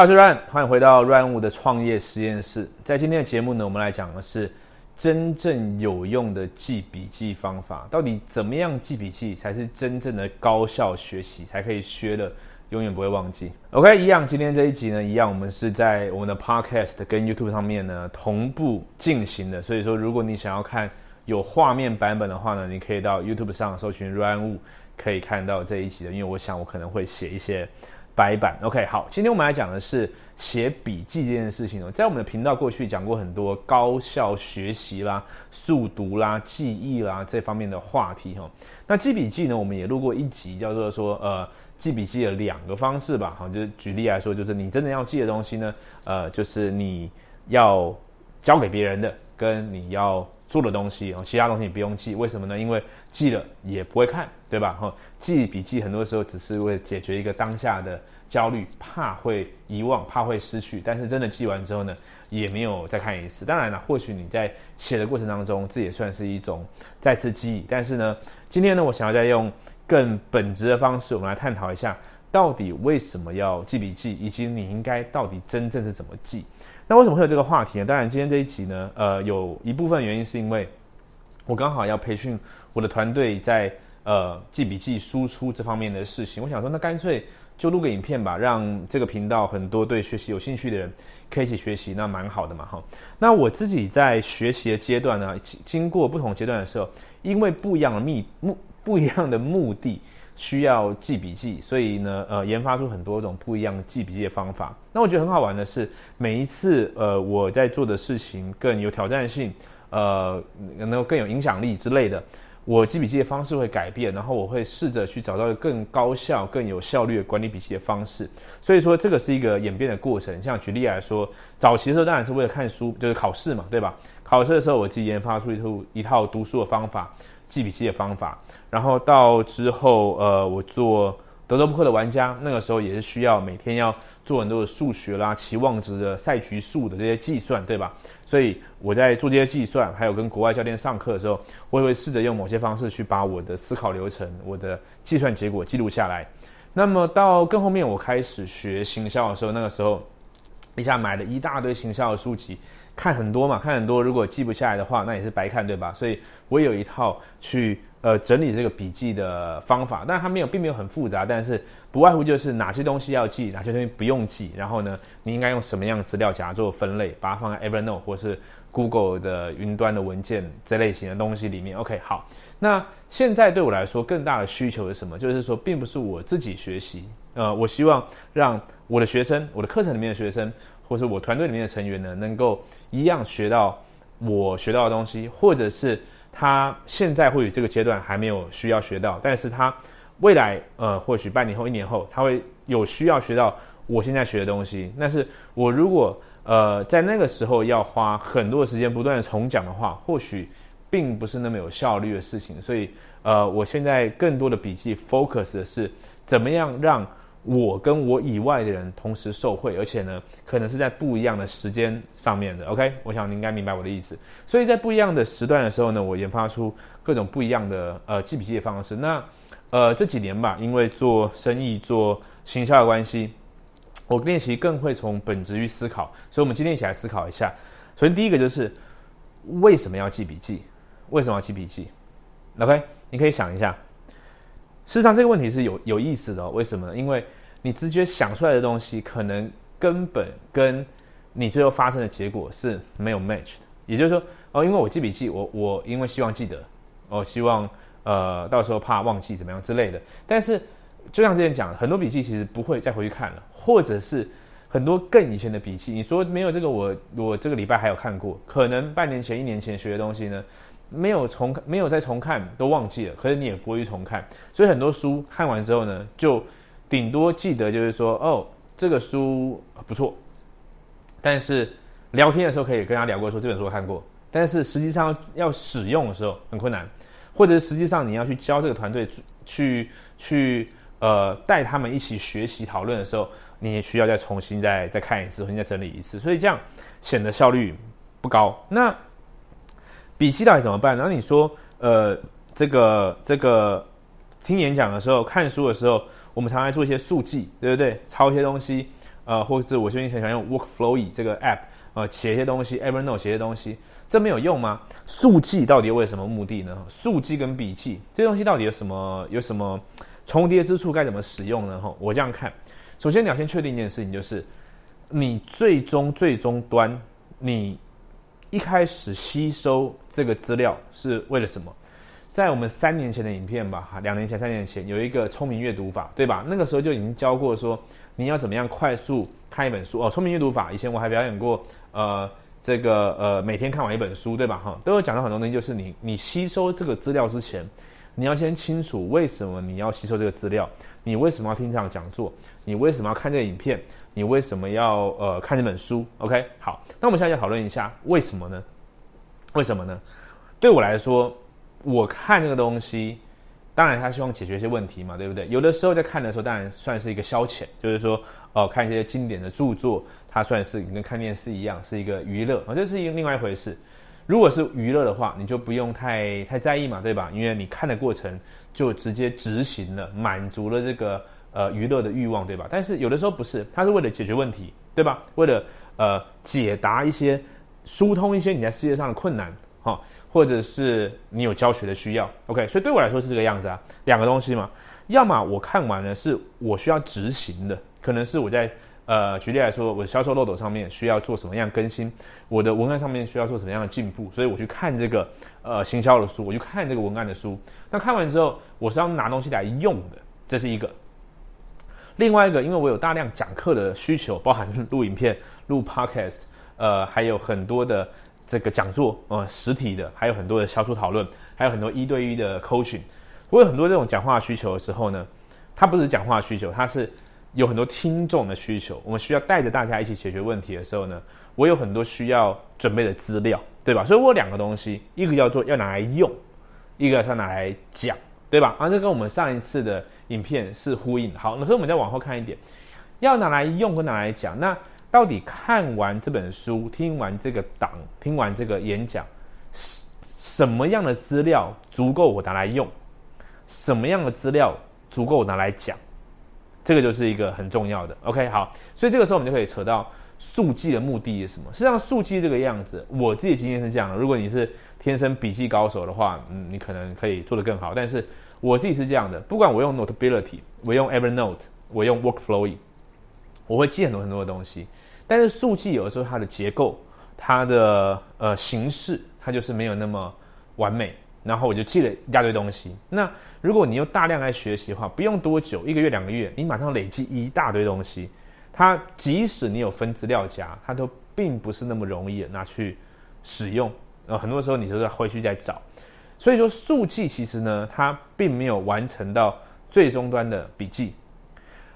我是 Ryan，欢迎回到 Ryan 五的创业实验室。在今天的节目呢，我们来讲的是真正有用的记笔记方法。到底怎么样记笔记才是真正的高效学习，才可以学了永远不会忘记？OK，一样，今天这一集呢，一样，我们是在我们的 Podcast 跟 YouTube 上面呢同步进行的。所以说，如果你想要看有画面版本的话呢，你可以到 YouTube 上搜寻 Ryan 五，可以看到这一集的。因为我想我可能会写一些。白板，OK，好，今天我们来讲的是写笔记这件事情哦。在我们的频道过去讲过很多高效学习啦、速读啦、记忆啦这方面的话题哈。那记笔记呢，我们也录过一集，叫做说呃记笔记的两个方式吧。好，就是举例来说，就是你真的要记的东西呢，呃，就是你要交给别人的，跟你要做的东西哦，其他东西不用记，为什么呢？因为记了也不会看。对吧？哈，记笔记很多时候只是为解决一个当下的焦虑，怕会遗忘，怕会失去。但是真的记完之后呢，也没有再看一次。当然了，或许你在写的过程当中，这也算是一种再次记忆。但是呢，今天呢，我想要再用更本质的方式，我们来探讨一下，到底为什么要记笔记，以及你应该到底真正是怎么记。那为什么会有这个话题呢？当然，今天这一集呢，呃，有一部分原因是因为我刚好要培训我的团队在。呃，记笔记、输出这方面的事情，我想说，那干脆就录个影片吧，让这个频道很多对学习有兴趣的人可以一起学习，那蛮好的嘛，哈。那我自己在学习的阶段呢，经过不同阶段的时候，因为不一样的目目不一样的目的需要记笔记，所以呢，呃，研发出很多种不一样记笔记的方法。那我觉得很好玩的是，每一次呃我在做的事情更有挑战性，呃，能够更有影响力之类的。我记笔记的方式会改变，然后我会试着去找到一个更高效、更有效率的管理笔记的方式。所以说，这个是一个演变的过程。像举例来说，早期的时候当然是为了看书，就是考试嘛，对吧？考试的时候，我自己研发出一套一套读书的方法、记笔记的方法。然后到之后，呃，我做。德州扑克的玩家，那个时候也是需要每天要做很多的数学啦、期望值的赛局数的这些计算，对吧？所以我在做这些计算，还有跟国外教练上课的时候，我也会试着用某些方式去把我的思考流程、我的计算结果记录下来。那么到更后面，我开始学行销的时候，那个时候一下买了一大堆行销的书籍，看很多嘛，看很多，如果记不下来的话，那也是白看，对吧？所以我有一套去。呃，整理这个笔记的方法，但它没有，并没有很复杂，但是不外乎就是哪些东西要记，哪些东西不用记，然后呢，你应该用什么样的资料夹做分类，把它放在 Evernote 或是 Google 的云端的文件这类型的东西里面。OK，好，那现在对我来说更大的需求是什么？就是说，并不是我自己学习，呃，我希望让我的学生，我的课程里面的学生，或是我团队里面的成员呢，能够一样学到我学到的东西，或者是。他现在或许这个阶段还没有需要学到，但是他未来呃或许半年后、一年后，他会有需要学到我现在学的东西。但是我如果呃在那个时候要花很多的时间不断的重讲的话，或许并不是那么有效率的事情。所以呃我现在更多的笔记 focus 的是怎么样让。我跟我以外的人同时受贿，而且呢，可能是在不一样的时间上面的。OK，我想你应该明白我的意思。所以在不一样的时段的时候呢，我研发出各种不一样的呃记笔记的方式。那呃这几年吧，因为做生意做行销的关系，我练习更会从本质去思考。所以我们今天一起来思考一下。首先第一个就是为什么要记笔记？为什么要记笔记？OK，你可以想一下。事实上，这个问题是有有意思的。为什么呢？因为你直觉想出来的东西，可能根本跟你最后发生的结果是没有 match 的。也就是说，哦，因为我记笔记，我我因为希望记得，我希望呃到时候怕忘记怎么样之类的。但是就像之前讲，很多笔记其实不会再回去看了，或者是很多更以前的笔记，你说没有这个，我我这个礼拜还有看过，可能半年前、一年前学的东西呢？没有重没有再重看都忘记了，可是你也不会去重看，所以很多书看完之后呢，就顶多记得就是说哦，这个书不错，但是聊天的时候可以跟他聊过，说这本书看过，但是实际上要使用的时候很困难，或者实际上你要去教这个团队去去呃带他们一起学习讨论的时候，你也需要再重新再再看一次，重新再整理一次，所以这样显得效率不高。那笔记到底怎么办？然后你说，呃，这个这个听演讲的时候、看书的时候，我们常常做一些速记，对不对？抄一些东西，呃，或者是我最近很喜欢用 Workflowy 这个 app，呃，写一些东西，Evernote 写一些东西，这没有用吗？速记到底为什么目的呢？速记跟笔记这东西到底有什么有什么重叠之处？该怎么使用呢？哈，我这样看，首先你要先确定一件事情，就是你最终最终端，你一开始吸收这个资料是为了什么？在我们三年前的影片吧，哈，两年前、三年前有一个聪明阅读法，对吧？那个时候就已经教过说，你要怎么样快速看一本书哦。聪明阅读法以前我还表演过，呃，这个呃，每天看完一本书，对吧？哈，都有讲到很多东西，就是你你吸收这个资料之前，你要先清楚为什么你要吸收这个资料，你为什么要听这场讲座，你为什么要看这个影片，你为什么要呃看这本书？OK，好，那我们现在要讨论一下为什么呢？为什么呢？对我来说。我看这个东西，当然他希望解决一些问题嘛，对不对？有的时候在看的时候，当然算是一个消遣，就是说，哦，看一些经典的著作，它算是跟看电视一样，是一个娱乐啊，这是一另外一回事。如果是娱乐的话，你就不用太太在意嘛，对吧？因为你看的过程就直接执行了，满足了这个呃娱乐的欲望，对吧？但是有的时候不是，它是为了解决问题，对吧？为了呃解答一些、疏通一些你在世界上的困难，哈。或者是你有教学的需要，OK，所以对我来说是这个样子啊，两个东西嘛，要么我看完了是我需要执行的，可能是我在呃举例来说，我的销售漏斗上面需要做什么样更新，我的文案上面需要做什么样的进步，所以我去看这个呃行销的书，我去看这个文案的书，那看完之后我是要拿东西来用的，这是一个。另外一个，因为我有大量讲课的需求，包含录影片、录 Podcast，呃，还有很多的。这个讲座，呃，实体的还有很多的销售讨论，还有很多一对一的 coaching。我有很多这种讲话需求的时候呢，它不是讲话需求，它是有很多听众的需求。我们需要带着大家一起解决问题的时候呢，我有很多需要准备的资料，对吧？所以我有两个东西，一个叫做要拿来用，一个是拿来讲，对吧？啊，这跟我们上一次的影片是呼应。好，那所以我们再往后看一点，要拿来用跟拿来讲，那。到底看完这本书，听完这个档，听完这个演讲，什什么样的资料足够我拿来用？什么样的资料足够我拿来讲？这个就是一个很重要的。OK，好，所以这个时候我们就可以扯到速记的目的是什么？实际上，速记这个样子，我自己经验是这样的。如果你是天生笔记高手的话，嗯，你可能可以做得更好。但是我自己是这样的，不管我用 Notability，我用 Evernote，我用 Workflowy，我会记很多很多的东西。但是速记有的时候它的结构、它的呃形式，它就是没有那么完美，然后我就记了一大堆东西。那如果你又大量来学习的话，不用多久，一个月、两个月，你马上累积一大堆东西。它即使你有分资料夹，它都并不是那么容易拿去使用。呃，很多时候你就是回去再找。所以说速记其实呢，它并没有完成到最终端的笔记。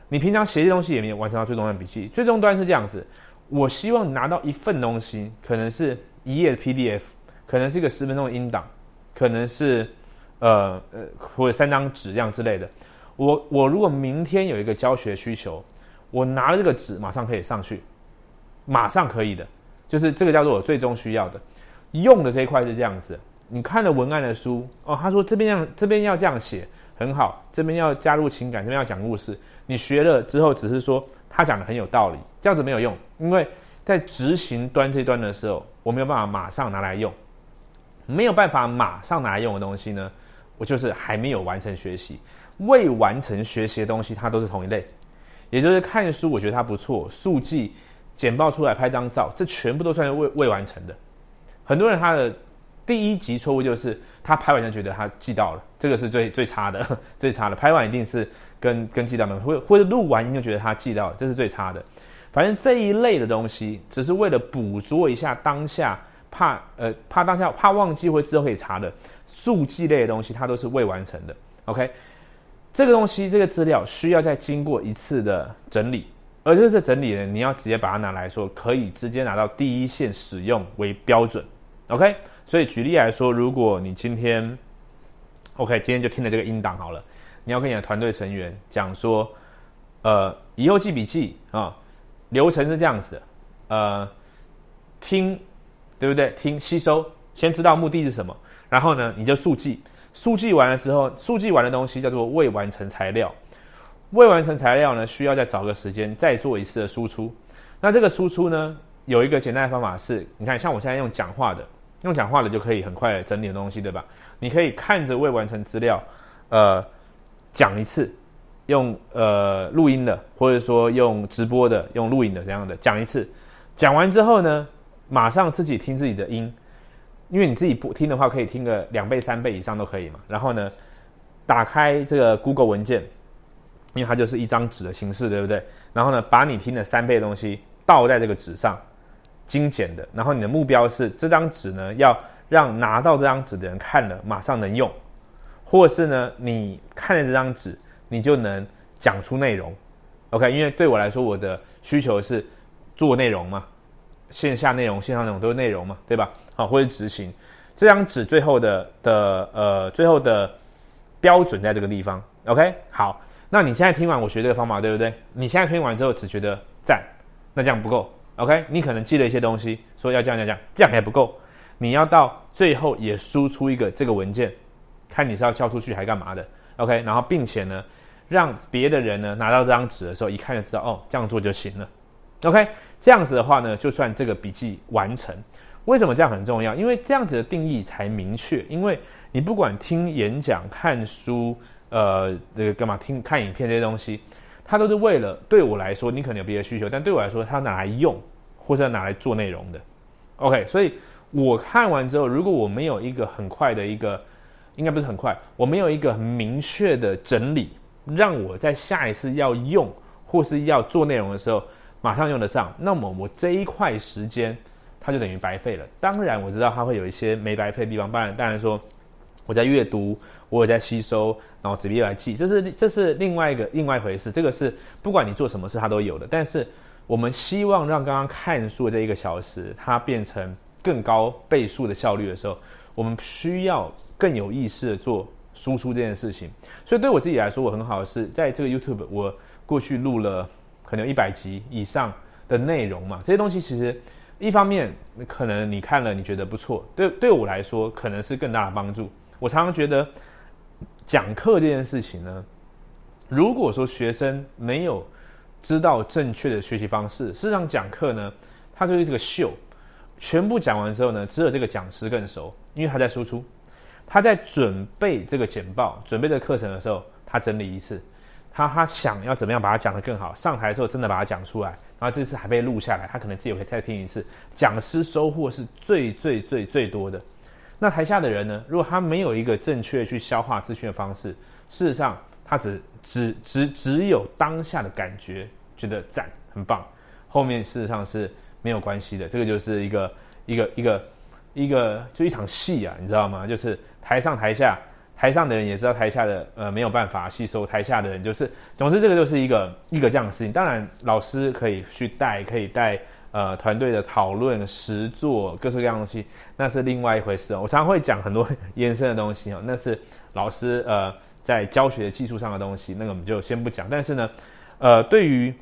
你平常写些东西也没有完成到最终端笔记。最终端是这样子。我希望拿到一份东西，可能是一页的 PDF，可能是一个十分钟的音档，可能是呃呃或者三张纸这样之类的。我我如果明天有一个教学需求，我拿了这个纸马上可以上去，马上可以的，就是这个叫做我最终需要的。用的这一块是这样子，你看了文案的书哦，他说这边要这边要这样写很好，这边要加入情感，这边要讲故事。你学了之后，只是说。他讲的很有道理，这样子没有用，因为在执行端这端的时候，我没有办法马上拿来用，没有办法马上拿来用的东西呢，我就是还没有完成学习，未完成学习的东西，它都是同一类，也就是看书，我觉得它不错，速记、简报出来拍张照，这全部都算是未未完成的。很多人他的第一级错误就是他拍完就觉得他记到了，这个是最最差的，最差的，拍完一定是。跟跟记到没或或者录完音就觉得他记到了，这是最差的。反正这一类的东西，只是为了捕捉一下当下，怕呃怕当下怕忘记或之后可以查的速记类的东西，它都是未完成的。OK，这个东西这个资料需要再经过一次的整理，而这次整理呢，你要直接把它拿来说，可以直接拿到第一线使用为标准。OK，所以举例来说，如果你今天 OK 今天就听了这个音档好了。你要跟你的团队成员讲说，呃，以后记笔记啊，流程是这样子的，呃，听，对不对？听吸收，先知道目的是什么，然后呢，你就速记，速记完了之后，速记完的东西叫做未完成材料，未完成材料呢，需要再找个时间再做一次的输出。那这个输出呢，有一个简单的方法是，你看，像我现在用讲话的，用讲话的就可以很快整理的东西，对吧？你可以看着未完成资料，呃，讲一次，用呃录音的，或者说用直播的，用录影的这样的讲一次，讲完之后呢，马上自己听自己的音。因为你自己不听的话，可以听个两倍、三倍以上都可以嘛。然后呢，打开这个 Google 文件，因为它就是一张纸的形式，对不对？然后呢，把你听的三倍东西倒在这个纸上，精简的。然后你的目标是这张纸呢，要让拿到这张纸的人看了马上能用，或是呢，你看了这张纸，你就能讲出内容。OK，因为对我来说，我的需求是做内容嘛。线下内容、线上内容都是内容嘛，对吧？好，或者执行这张纸最后的的呃最后的标准在这个地方。OK，好，那你现在听完我学这个方法，对不对？你现在听完之后只觉得赞，那这样不够。OK，你可能记了一些东西，说要这样这样这样，这样还不够。你要到最后也输出一个这个文件，看你是要交出去还干嘛的。OK，然后并且呢，让别的人呢拿到这张纸的时候，一看就知道哦，这样做就行了。OK，这样子的话呢，就算这个笔记完成。为什么这样很重要？因为这样子的定义才明确。因为你不管听演讲、看书，呃，那个干嘛听看影片这些东西，它都是为了对我来说，你可能有别的需求，但对我来说，它拿来用或者拿来做内容的。OK，所以我看完之后，如果我没有一个很快的一个，应该不是很快，我没有一个很明确的整理，让我在下一次要用或是要做内容的时候。马上用得上，那么我这一块时间，它就等于白费了。当然我知道它会有一些没白费的地方，当然当然说我在阅读，我也在吸收，然后纸笔来记，这是这是另外一个另外一回事。这个是不管你做什么事，它都有的。但是我们希望让刚刚看书的这一个小时，它变成更高倍数的效率的时候，我们需要更有意识的做输出这件事情。所以对我自己来说，我很好的是在这个 YouTube，我过去录了。可能一百集以上的内容嘛，这些东西其实一方面可能你看了你觉得不错，对对我来说可能是更大的帮助。我常常觉得讲课这件事情呢，如果说学生没有知道正确的学习方式，事实上讲课呢，它就是这个秀，全部讲完之后呢，只有这个讲师更熟，因为他在输出，他在准备这个简报、准备这个课程的时候，他整理一次。他他想要怎么样把它讲得更好？上台之后真的把它讲出来，然后这次还被录下来，他可能自己也可以再听一次。讲师收获是最最最最多的。那台下的人呢？如果他没有一个正确去消化资讯的方式，事实上他只只只只有当下的感觉，觉得赞很棒，后面事实上是没有关系的。这个就是一个一个一个一个就一场戏啊，你知道吗？就是台上台下。台上的人也知道台下的呃没有办法吸收，台下的人就是，总之这个就是一个一个这样的事情。当然老师可以去带，可以带呃团队的讨论、实作各式各样东西，那是另外一回事哦。我常常会讲很多延伸的东西哦，那是老师呃在教学技术上的东西，那个我们就先不讲。但是呢，呃，对于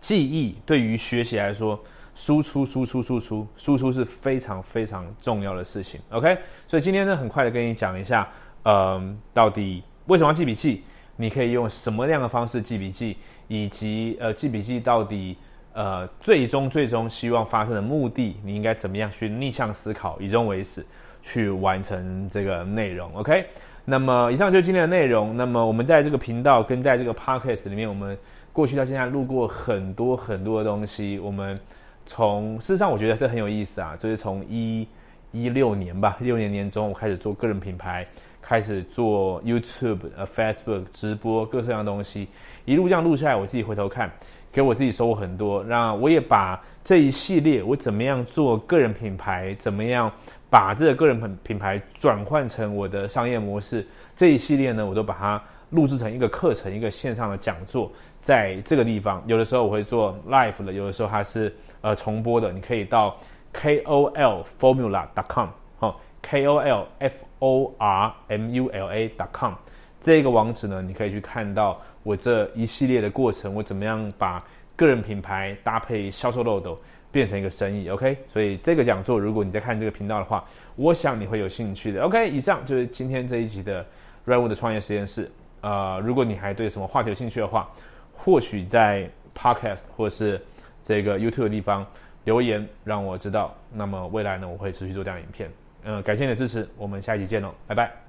记忆，对于学习来说，输出、输出、输出、输出是非常非常重要的事情。OK，所以今天呢，很快的跟你讲一下。嗯，到底为什么要记笔记？你可以用什么样的方式记笔记？以及呃，记笔记到底呃，最终最终希望发生的目的，你应该怎么样去逆向思考，以终为始，去完成这个内容？OK？那么以上就是今天的内容。那么我们在这个频道跟在这个 Podcast 里面，我们过去到现在录过很多很多的东西。我们从事实上，我觉得这很有意思啊，就是从一一六年吧，六年年中我开始做个人品牌。开始做 YouTube、呃 Facebook 直播各式各样的东西，一路这样录下来，我自己回头看，给我自己收获很多。那我也把这一系列我怎么样做个人品牌，怎么样把这个个人品品牌转换成我的商业模式，这一系列呢，我都把它录制成一个课程，一个线上的讲座，在这个地方，有的时候我会做 live 的，有的时候它是呃重播的，你可以到 KOLFormula.com KOLFORMULA.com 这个网址呢，你可以去看到我这一系列的过程，我怎么样把个人品牌搭配销售漏斗变成一个生意，OK 所以这个讲座如果你在看这个频道的话。我想你会有兴趣的，OK 以上就是今天这一集的 RAVO 的创业实验室。呃，如果你还对什么话题有兴趣的话，或许在 Podcast 或是这个 YouTube 的地方留言让我知道，那么未来呢，我会持续做这样影片。嗯感谢你的支持我们下一期见喽拜拜。